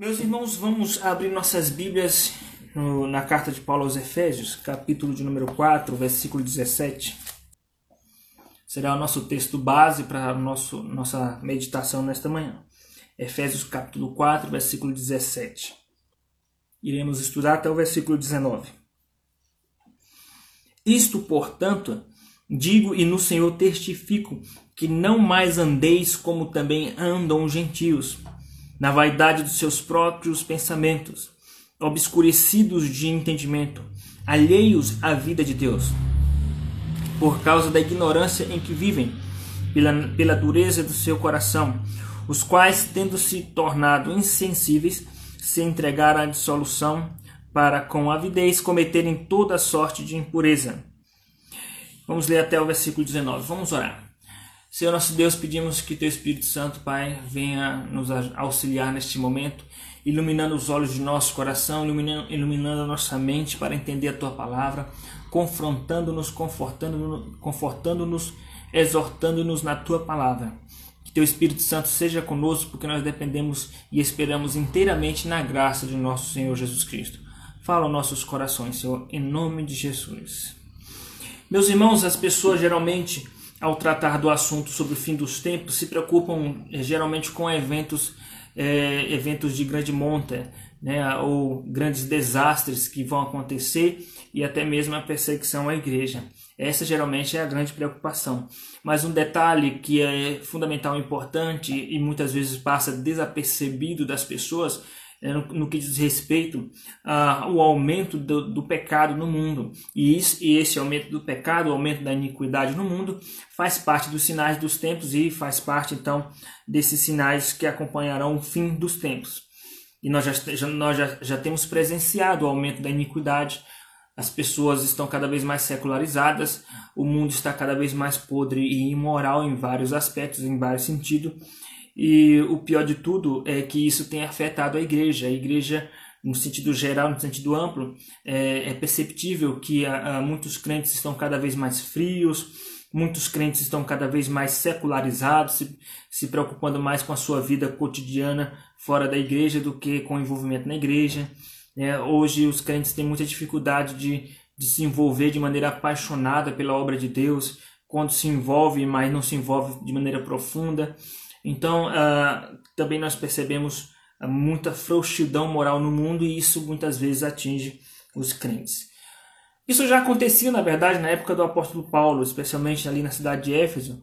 Meus irmãos, vamos abrir nossas Bíblias no, na carta de Paulo aos Efésios, capítulo de número 4, versículo 17. Será o nosso texto base para nossa meditação nesta manhã. Efésios capítulo 4, versículo 17. Iremos estudar até o versículo 19. Isto, portanto, digo e no Senhor testifico que não mais andeis como também andam os gentios na vaidade dos seus próprios pensamentos, obscurecidos de entendimento, alheios à vida de Deus, por causa da ignorância em que vivem, pela, pela dureza do seu coração, os quais, tendo se tornado insensíveis, se entregaram à dissolução para com avidez cometerem toda sorte de impureza. Vamos ler até o versículo 19. Vamos orar. Senhor nosso Deus, pedimos que Teu Espírito Santo, Pai, venha nos auxiliar neste momento, iluminando os olhos de nosso coração, iluminando, iluminando a nossa mente para entender a Tua palavra, confrontando-nos, confortando-nos, confortando-nos exortando-nos na Tua palavra. Que Teu Espírito Santo seja conosco, porque nós dependemos e esperamos inteiramente na graça de nosso Senhor Jesus Cristo. Fala aos nossos corações, Senhor, em nome de Jesus. Meus irmãos, as pessoas geralmente ao tratar do assunto sobre o fim dos tempos, se preocupam eh, geralmente com eventos, é, eventos de grande monta, né, ou grandes desastres que vão acontecer e até mesmo a perseguição à igreja. Essa geralmente é a grande preocupação. Mas um detalhe que é fundamental e importante e muitas vezes passa desapercebido das pessoas no, no, que diz respeito ao aumento do, do, pecado no mundo. E, isso, e esse aumento do pecado, o aumento da iniquidade no mundo, faz parte dos sinais dos tempos e faz parte então desses sinais que acompanharão o fim dos tempos. E nós já, já nós já, já temos presenciado o aumento da iniquidade, as pessoas estão cada vez mais secularizadas, o mundo está cada vez mais podre e imoral em vários aspectos, em vários sentidos. E o pior de tudo é que isso tem afetado a igreja. A igreja, no sentido geral, no sentido amplo, é, é perceptível que a, a muitos crentes estão cada vez mais frios, muitos crentes estão cada vez mais secularizados, se, se preocupando mais com a sua vida cotidiana fora da igreja do que com o envolvimento na igreja. É, hoje os crentes têm muita dificuldade de, de se envolver de maneira apaixonada pela obra de Deus, quando se envolve, mas não se envolve de maneira profunda. Então, uh, também nós percebemos uh, muita frouxidão moral no mundo e isso muitas vezes atinge os crentes. Isso já acontecia, na verdade, na época do apóstolo Paulo, especialmente ali na cidade de Éfeso,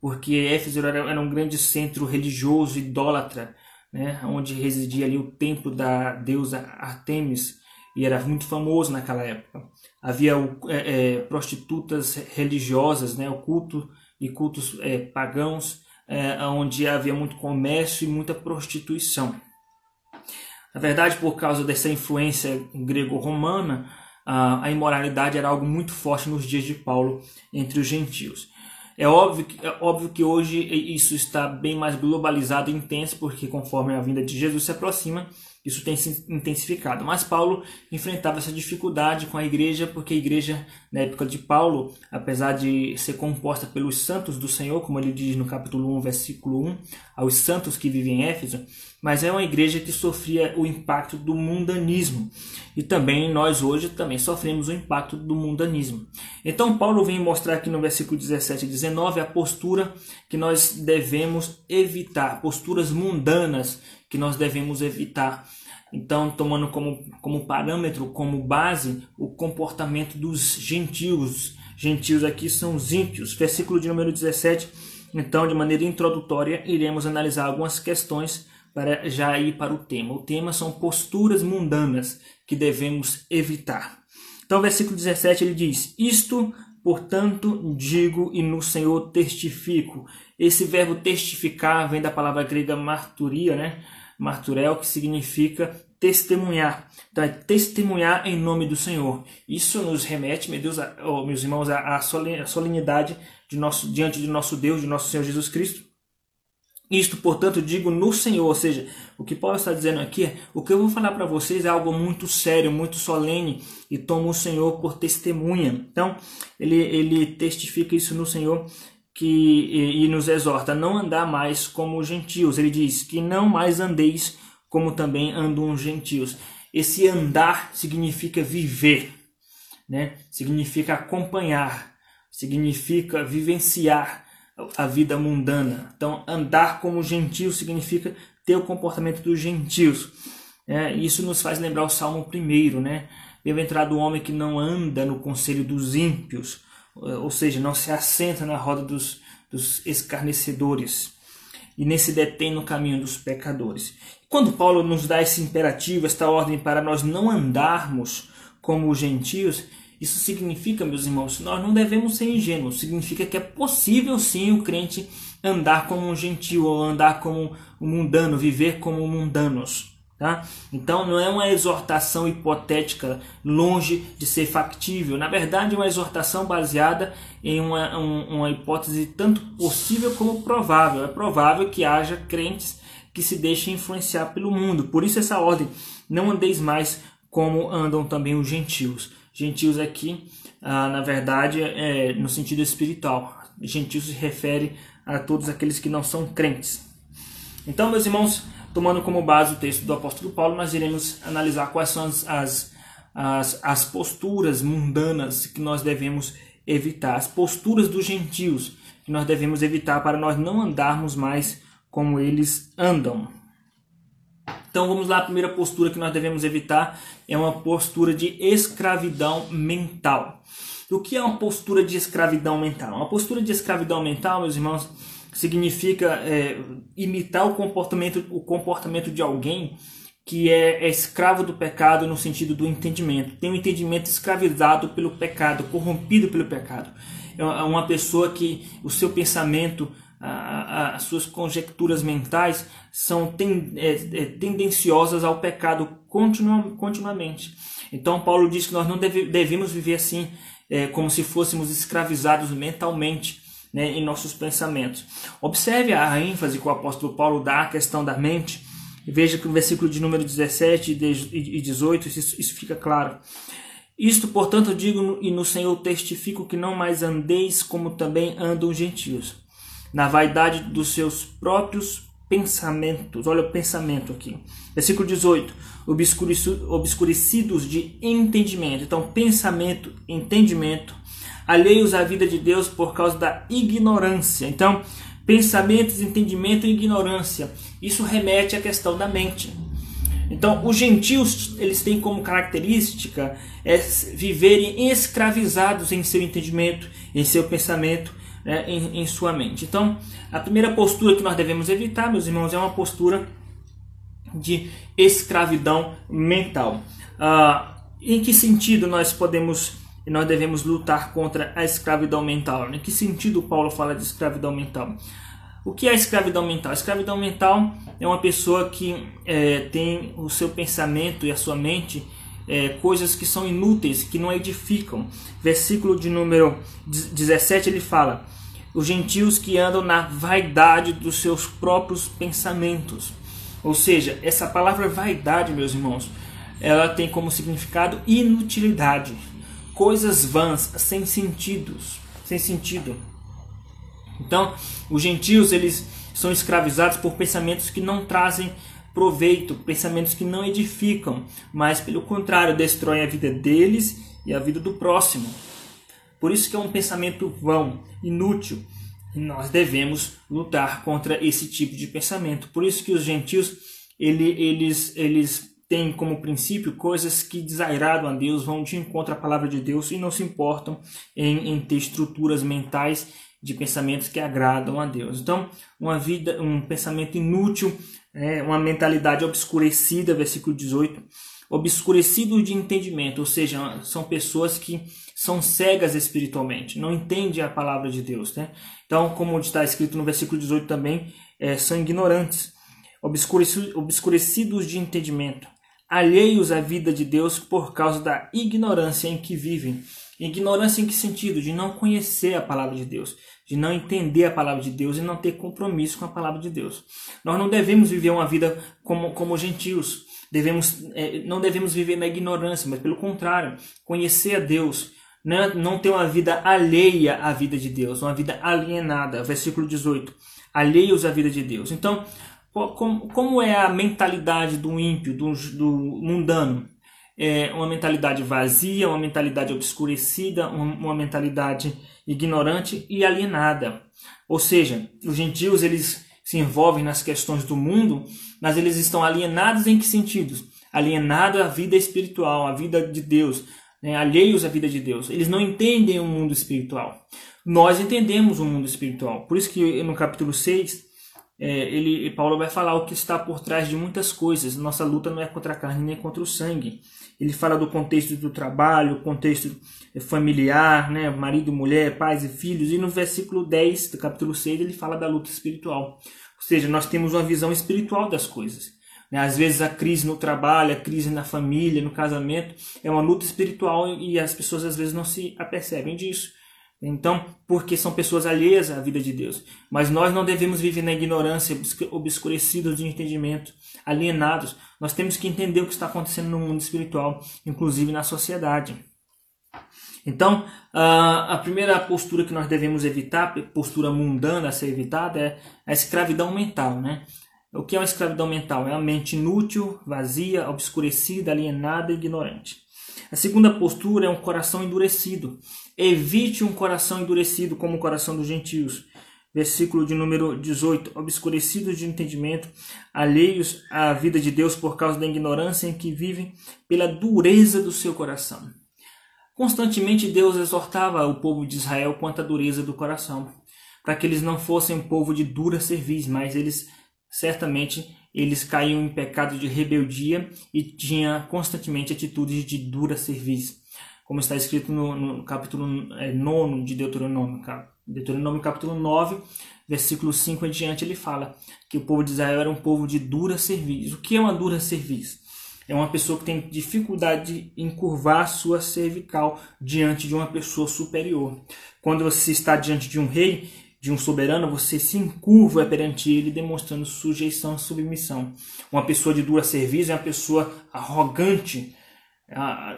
porque Éfeso era, era um grande centro religioso, idólatra, né, onde residia ali o templo da deusa Artemis, e era muito famoso naquela época. Havia é, é, prostitutas religiosas, né, o culto e cultos é, pagãos, é, onde havia muito comércio e muita prostituição. Na verdade, por causa dessa influência grego-romana, a imoralidade era algo muito forte nos dias de Paulo entre os gentios. É óbvio, que, é óbvio que hoje isso está bem mais globalizado e intenso, porque conforme a vinda de Jesus se aproxima, isso tem se intensificado. Mas Paulo enfrentava essa dificuldade com a igreja, porque a igreja, na época de Paulo, apesar de ser composta pelos santos do Senhor, como ele diz no capítulo 1, versículo 1, aos santos que vivem em Éfeso, mas é uma igreja que sofria o impacto do mundanismo. E também nós hoje também sofremos o impacto do mundanismo. Então Paulo vem mostrar aqui no versículo 17 e 19 a postura que nós devemos evitar, posturas mundanas que nós devemos evitar. Então, tomando como, como parâmetro, como base, o comportamento dos gentios. Gentios aqui são os ímpios. Versículo de número 17. Então, de maneira introdutória, iremos analisar algumas questões para já ir para o tema. O tema são posturas mundanas que devemos evitar. Então, versículo 17 ele diz: Isto, portanto, digo e no Senhor testifico. Esse verbo testificar vem da palavra grega marturia, né? Marturel, que significa testemunhar. Então, é testemunhar em nome do Senhor. Isso nos remete, meu Deus, oh, meus irmãos, à solenidade de nosso, diante de nosso Deus, de nosso Senhor Jesus Cristo. Isto, portanto, digo no Senhor, ou seja, o que Paulo está dizendo aqui é: o que eu vou falar para vocês é algo muito sério, muito solene, e tomo o Senhor por testemunha. Então, ele, ele testifica isso no Senhor que, e, e nos exorta a não andar mais como gentios. Ele diz que não mais andeis como também andam os gentios. Esse andar significa viver, né? significa acompanhar, significa vivenciar a vida mundana. Então, andar como gentio significa ter o comportamento dos gentios. É, isso nos faz lembrar o Salmo 1, né? Bem-aventurado o homem que não anda no conselho dos ímpios, ou seja, não se assenta na roda dos, dos escarnecedores e nem se detém no caminho dos pecadores. Quando Paulo nos dá esse imperativo, esta ordem para nós não andarmos como os gentios, isso significa, meus irmãos, nós não devemos ser ingênuos. Significa que é possível sim o crente andar como um gentio ou andar como um mundano, viver como mundanos. Tá? Então não é uma exortação hipotética longe de ser factível. Na verdade, é uma exortação baseada em uma, um, uma hipótese tanto possível como provável. É provável que haja crentes que se deixem influenciar pelo mundo. Por isso essa ordem, não andeis mais como andam também os gentios. Gentios aqui, ah, na verdade, é no sentido espiritual. Gentios se refere a todos aqueles que não são crentes. Então, meus irmãos, tomando como base o texto do apóstolo Paulo, nós iremos analisar quais são as, as, as, as posturas mundanas que nós devemos evitar, as posturas dos gentios que nós devemos evitar para nós não andarmos mais como eles andam. Então vamos lá, a primeira postura que nós devemos evitar é uma postura de escravidão mental. O que é uma postura de escravidão mental? Uma postura de escravidão mental, meus irmãos, significa é, imitar o comportamento, o comportamento de alguém que é, é, escravo do pecado no sentido do entendimento. Tem um entendimento escravizado pelo pecado, corrompido pelo pecado. É uma pessoa que o seu pensamento, as suas conjecturas mentais são ten, é, é, tendenciosas ao pecado continua, continuamente. Então Paulo diz que nós não deve, devemos viver assim, é, como se fôssemos escravizados mentalmente né, em nossos pensamentos. Observe a ênfase que o apóstolo Paulo dá à questão da mente. Veja que o versículo de número 17 e 18, isso, isso fica claro. Isto, portanto, digo e no Senhor testifico que não mais andeis como também andam os gentios, na vaidade dos seus próprios pensamentos. Olha o pensamento aqui. Versículo 18. Obscurecidos de entendimento. Então, pensamento, entendimento alheios à vida de Deus por causa da ignorância. Então, pensamentos, entendimento e ignorância. Isso remete à questão da mente. Então, os gentios, eles têm como característica é viverem escravizados em seu entendimento, em seu pensamento, né, em, em sua mente. Então, a primeira postura que nós devemos evitar, meus irmãos, é uma postura de escravidão mental. Ah, em que sentido nós podemos e nós devemos lutar contra a escravidão mental. Em que sentido Paulo fala de escravidão mental? O que é escravidão mental? A escravidão mental é uma pessoa que é, tem o seu pensamento e a sua mente é, coisas que são inúteis, que não edificam. Versículo de número 17 ele fala: Os gentios que andam na vaidade dos seus próprios pensamentos. Ou seja, essa palavra vaidade, meus irmãos, ela tem como significado inutilidade coisas vãs, sem sentidos, sem sentido. Então, os gentios eles são escravizados por pensamentos que não trazem proveito, pensamentos que não edificam, mas pelo contrário, destroem a vida deles e a vida do próximo. Por isso que é um pensamento vão, inútil. E nós devemos lutar contra esse tipo de pensamento. Por isso que os gentios ele, eles, eles têm como princípio coisas que desagradam a Deus, vão de encontro à palavra de Deus e não se importam em, em ter estruturas mentais de pensamentos que agradam a Deus. Então, uma vida, um pensamento inútil, é, uma mentalidade obscurecida, versículo 18, obscurecido de entendimento, ou seja, são pessoas que são cegas espiritualmente, não entendem a palavra de Deus. Né? Então, como está escrito no versículo 18 também, é, são ignorantes, obscurecidos de entendimento, alheios à vida de Deus por causa da ignorância em que vivem. Ignorância em que sentido? De não conhecer a palavra de Deus, de não entender a palavra de Deus e não ter compromisso com a palavra de Deus. Nós não devemos viver uma vida como, como gentios, devemos, é, não devemos viver na ignorância, mas pelo contrário, conhecer a Deus, não, não ter uma vida alheia à vida de Deus, uma vida alienada. Versículo 18. Alheios à vida de Deus. Então, como, como é a mentalidade do ímpio, do, do mundano? É uma mentalidade vazia, uma mentalidade obscurecida, uma, uma mentalidade ignorante e alienada. Ou seja, os gentios eles se envolvem nas questões do mundo, mas eles estão alienados em que sentidos? Alienados à vida espiritual, à vida de Deus, né? alheios à vida de Deus. Eles não entendem o mundo espiritual. Nós entendemos o mundo espiritual. Por isso que no capítulo 6, é, ele, Paulo vai falar o que está por trás de muitas coisas. Nossa luta não é contra a carne nem contra o sangue. Ele fala do contexto do trabalho, contexto familiar, né? marido, mulher, pais e filhos. E no versículo 10 do capítulo 6 ele fala da luta espiritual. Ou seja, nós temos uma visão espiritual das coisas. Né? Às vezes a crise no trabalho, a crise na família, no casamento, é uma luta espiritual e as pessoas às vezes não se apercebem disso. Então, porque são pessoas alheias à vida de Deus. Mas nós não devemos viver na ignorância, obscurecidos de entendimento, alienados. Nós temos que entender o que está acontecendo no mundo espiritual, inclusive na sociedade. Então, a primeira postura que nós devemos evitar, postura mundana a ser evitada, é a escravidão mental. Né? O que é uma escravidão mental? É a mente inútil, vazia, obscurecida, alienada e ignorante. A segunda postura é um coração endurecido. Evite um coração endurecido como o coração dos gentios. Versículo de número 18: Obscurecidos de entendimento, alheios à vida de Deus por causa da ignorância em que vivem, pela dureza do seu coração. Constantemente Deus exortava o povo de Israel quanto à dureza do coração, para que eles não fossem um povo de dura cerviz, mas eles certamente eles caíam em pecado de rebeldia e tinham constantemente atitudes de dura cerviz como está escrito no, no capítulo é, 9 de Deuteronômio. Deuteronômio capítulo 9, versículo 5 em diante, ele fala que o povo de Israel era um povo de dura serviço. O que é uma dura serviço? É uma pessoa que tem dificuldade em curvar sua cervical diante de uma pessoa superior. Quando você está diante de um rei, de um soberano, você se encurva perante ele, demonstrando sujeição e submissão. Uma pessoa de dura serviço é uma pessoa arrogante,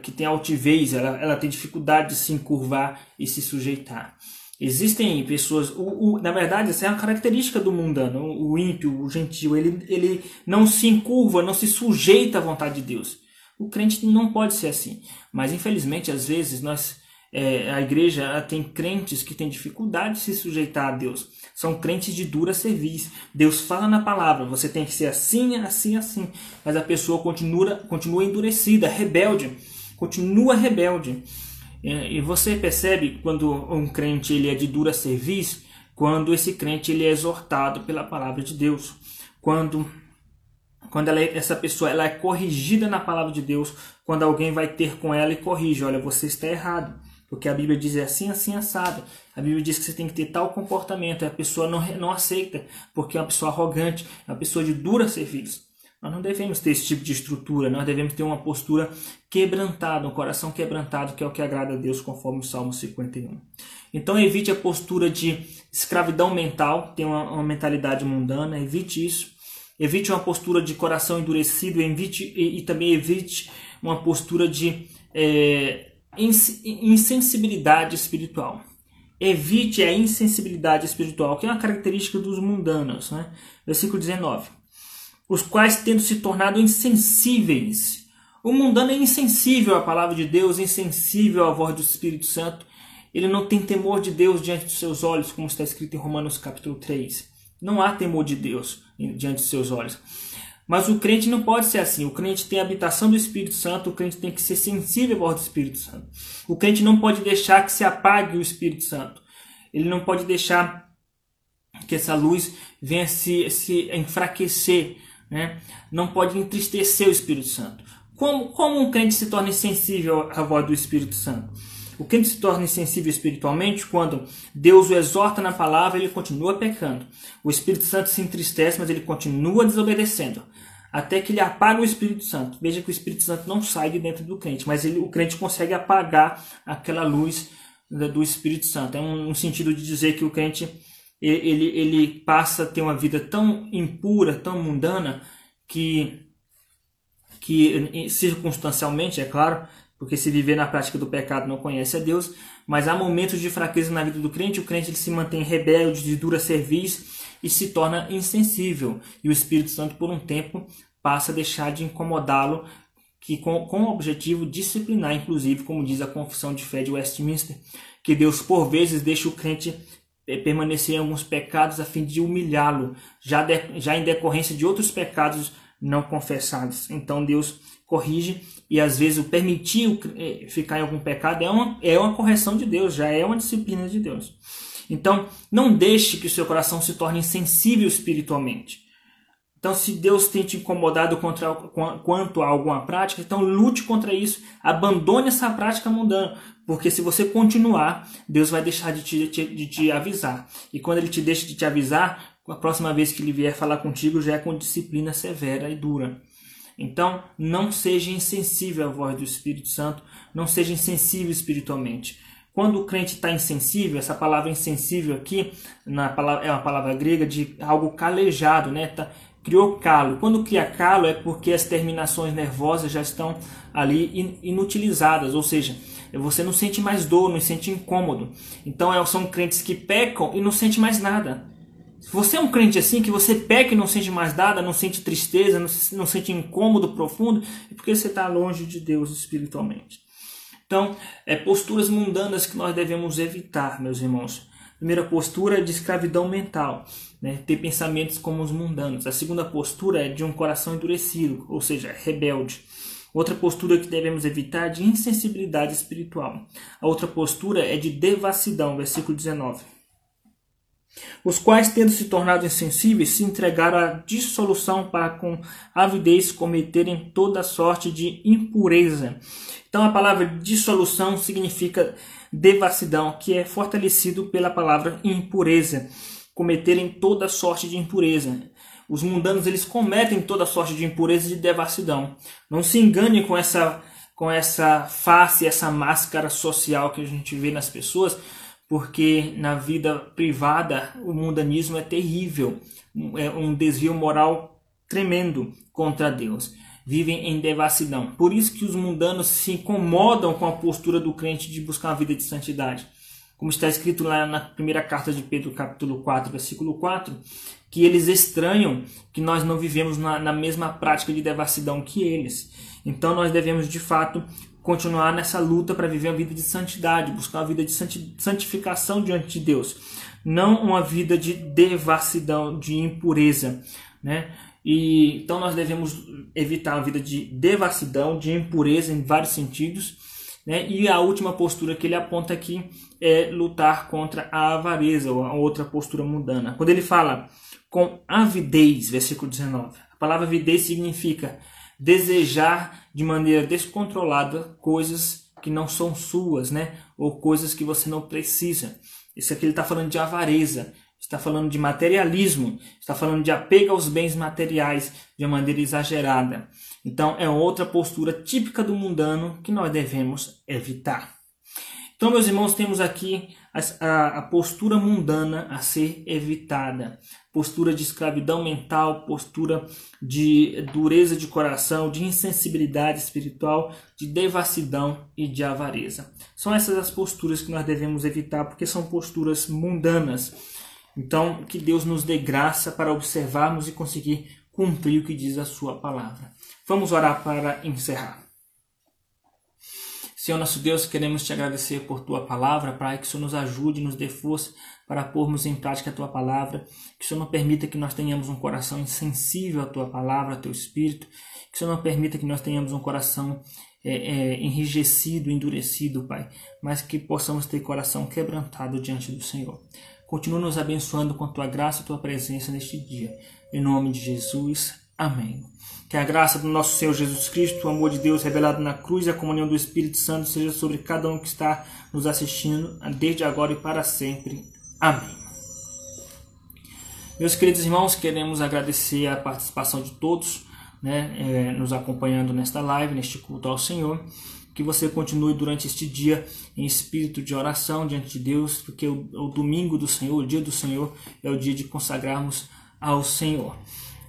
que tem altivez, ela, ela tem dificuldade de se encurvar e se sujeitar. Existem pessoas, o, o, na verdade, essa é uma característica do mundano, o, ímpio, o gentil, ele, ele não se encurva, não se sujeita à vontade de Deus. O crente não pode ser assim, mas infelizmente às vezes nós é, a igreja tem crentes que têm dificuldade de se sujeitar a Deus. São crentes de dura serviço. Deus fala na palavra, você tem que ser assim, assim, assim. Mas a pessoa continua, continua endurecida, rebelde. Continua rebelde. E você percebe quando um crente ele é de dura serviço, quando esse crente ele é exortado pela palavra de Deus. Quando quando ela, é, essa pessoa ela é corrigida na palavra de Deus, quando alguém vai ter com ela e corrige, olha, você está errado. Porque a Bíblia diz é assim, assim, assado. A Bíblia diz que você tem que ter tal comportamento. E a pessoa não, não aceita, porque é uma pessoa arrogante, é uma pessoa de dura serviço. Nós não devemos ter esse tipo de estrutura, nós devemos ter uma postura quebrantada, um coração quebrantado, que é o que agrada a Deus, conforme o Salmo 51. Então evite a postura de escravidão mental, tem uma, uma mentalidade mundana, evite isso. Evite uma postura de coração endurecido, evite, e, e também evite uma postura de é, insensibilidade espiritual. Evite a insensibilidade espiritual, que é uma característica dos mundanos. Né? Versículo 19. Os quais, tendo se tornado insensíveis. O mundano é insensível à palavra de Deus, insensível à voz do Espírito Santo. Ele não tem temor de Deus diante dos seus olhos, como está escrito em Romanos capítulo 3. Não há temor de Deus diante dos seus olhos. Mas o crente não pode ser assim. O crente tem a habitação do Espírito Santo, o crente tem que ser sensível à voz do Espírito Santo. O crente não pode deixar que se apague o Espírito Santo. Ele não pode deixar que essa luz venha se, se enfraquecer. Né? Não pode entristecer o Espírito Santo. Como, como um crente se torna sensível à voz do Espírito Santo? O crente se torna insensível espiritualmente quando Deus o exorta na palavra ele continua pecando. O Espírito Santo se entristece, mas ele continua desobedecendo. Até que ele apaga o Espírito Santo. Veja que o Espírito Santo não sai de dentro do crente, mas ele, o crente consegue apagar aquela luz do Espírito Santo. É um, um sentido de dizer que o crente ele, ele passa a ter uma vida tão impura, tão mundana, que, que circunstancialmente, é claro, porque se viver na prática do pecado não conhece a Deus, mas há momentos de fraqueza na vida do crente, o crente ele se mantém rebelde, de dura serviço, e se torna insensível. E o Espírito Santo, por um tempo, passa a deixar de incomodá-lo, que com, com o objetivo disciplinar, inclusive, como diz a Confissão de Fé de Westminster, que Deus por vezes deixa o crente eh, permanecer em alguns pecados a fim de humilhá-lo, já, já em decorrência de outros pecados não confessados. Então Deus corrige e às vezes o permitir eh, ficar em algum pecado é uma, é uma correção de Deus, já é uma disciplina de Deus. Então não deixe que o seu coração se torne insensível espiritualmente. Então, se Deus tem te incomodado contra, quanto a alguma prática, então lute contra isso, abandone essa prática mundana, porque se você continuar, Deus vai deixar de te, de, te avisar. E quando Ele te deixa de te avisar, a próxima vez que Ele vier falar contigo já é com disciplina severa e dura. Então, não seja insensível à voz do Espírito Santo, não seja insensível espiritualmente. Quando o crente está insensível, essa palavra insensível aqui na palavra, é uma palavra grega de algo calejado, né? Tá, criou calo. Quando cria calo é porque as terminações nervosas já estão ali inutilizadas, ou seja, você não sente mais dor, não sente incômodo. Então é, são crentes que pecam e não sente mais nada. Se você é um crente assim, que você peca e não sente mais nada, não sente tristeza, não, não sente incômodo profundo, é porque você está longe de Deus espiritualmente. Então, é posturas mundanas que nós devemos evitar, meus irmãos. Primeira postura é de escravidão mental, né? ter pensamentos como os mundanos. A segunda postura é de um coração endurecido, ou seja, rebelde. Outra postura que devemos evitar é de insensibilidade espiritual. A outra postura é de devassidão, versículo 19 os quais, tendo se tornado insensíveis, se entregaram à dissolução para com avidez cometerem toda sorte de impureza. Então a palavra dissolução significa devassidão, que é fortalecido pela palavra impureza, cometerem toda sorte de impureza. Os mundanos eles cometem toda sorte de impureza e de devassidão. Não se engane com essa com essa face, essa máscara social que a gente vê nas pessoas, porque na vida privada o mundanismo é terrível, é um desvio moral tremendo contra Deus. Vivem em devassidão. Por isso que os mundanos se incomodam com a postura do crente de buscar uma vida de santidade. Como está escrito lá na primeira carta de Pedro, capítulo 4, versículo 4, que eles estranham que nós não vivemos na, na mesma prática de devassidão que eles. Então nós devemos de fato continuar nessa luta para viver a vida de santidade, buscar uma vida de santificação diante de Deus, não uma vida de devassidão, de impureza, né? E então nós devemos evitar a vida de devassidão, de impureza em vários sentidos, né? E a última postura que ele aponta aqui é lutar contra a avareza, ou a outra postura mundana. Quando ele fala com avidez, versículo 19, a palavra avidez significa desejar de maneira descontrolada coisas que não são suas, né? Ou coisas que você não precisa. Isso aqui ele está falando de avareza, está falando de materialismo, está falando de apego aos bens materiais de uma maneira exagerada. Então é outra postura típica do mundano que nós devemos evitar. Então, meus irmãos, temos aqui a, a, a, postura mundana a ser evitada. Postura de escravidão mental, postura de dureza de coração, de insensibilidade espiritual, de devassidão e de avareza. São essas as posturas que nós devemos evitar, porque são posturas mundanas. Então, que Deus nos dê graça para observarmos e conseguir cumprir o que diz a Sua palavra. Vamos orar para encerrar. Senhor nosso Deus, queremos te agradecer por tua palavra, Pai, que o Senhor nos ajude, nos dê força para pormos em prática a tua palavra, que o Senhor não permita que nós tenhamos um coração insensível à tua palavra, ao teu espírito, que o Senhor não permita que nós tenhamos um coração é, é, enrijecido, endurecido, Pai, mas que possamos ter coração quebrantado diante do Senhor. Continua nos abençoando com a tua graça e tua presença neste dia. Em nome de Jesus. Amém. Que a graça do nosso Senhor Jesus Cristo, o amor de Deus revelado na cruz e a comunhão do Espírito Santo seja sobre cada um que está nos assistindo, desde agora e para sempre. Amém. Meus queridos irmãos, queremos agradecer a participação de todos, né, é, nos acompanhando nesta live, neste culto ao Senhor. Que você continue durante este dia em espírito de oração diante de Deus, porque o, o domingo do Senhor, o dia do Senhor, é o dia de consagrarmos ao Senhor.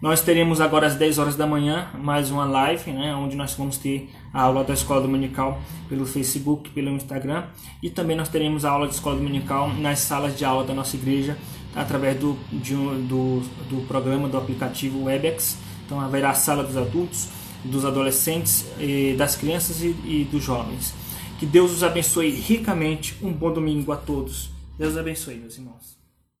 Nós teremos agora às 10 horas da manhã mais uma live, né, onde nós vamos ter a aula da Escola Dominical pelo Facebook, pelo Instagram, e também nós teremos a aula de Escola Dominical nas salas de aula da nossa igreja, através do, de, do, do programa do aplicativo Webex. Então haverá a sala dos adultos, dos adolescentes, das crianças e, e dos jovens. Que Deus os abençoe ricamente. Um bom domingo a todos. Deus abençoe, meus irmãos.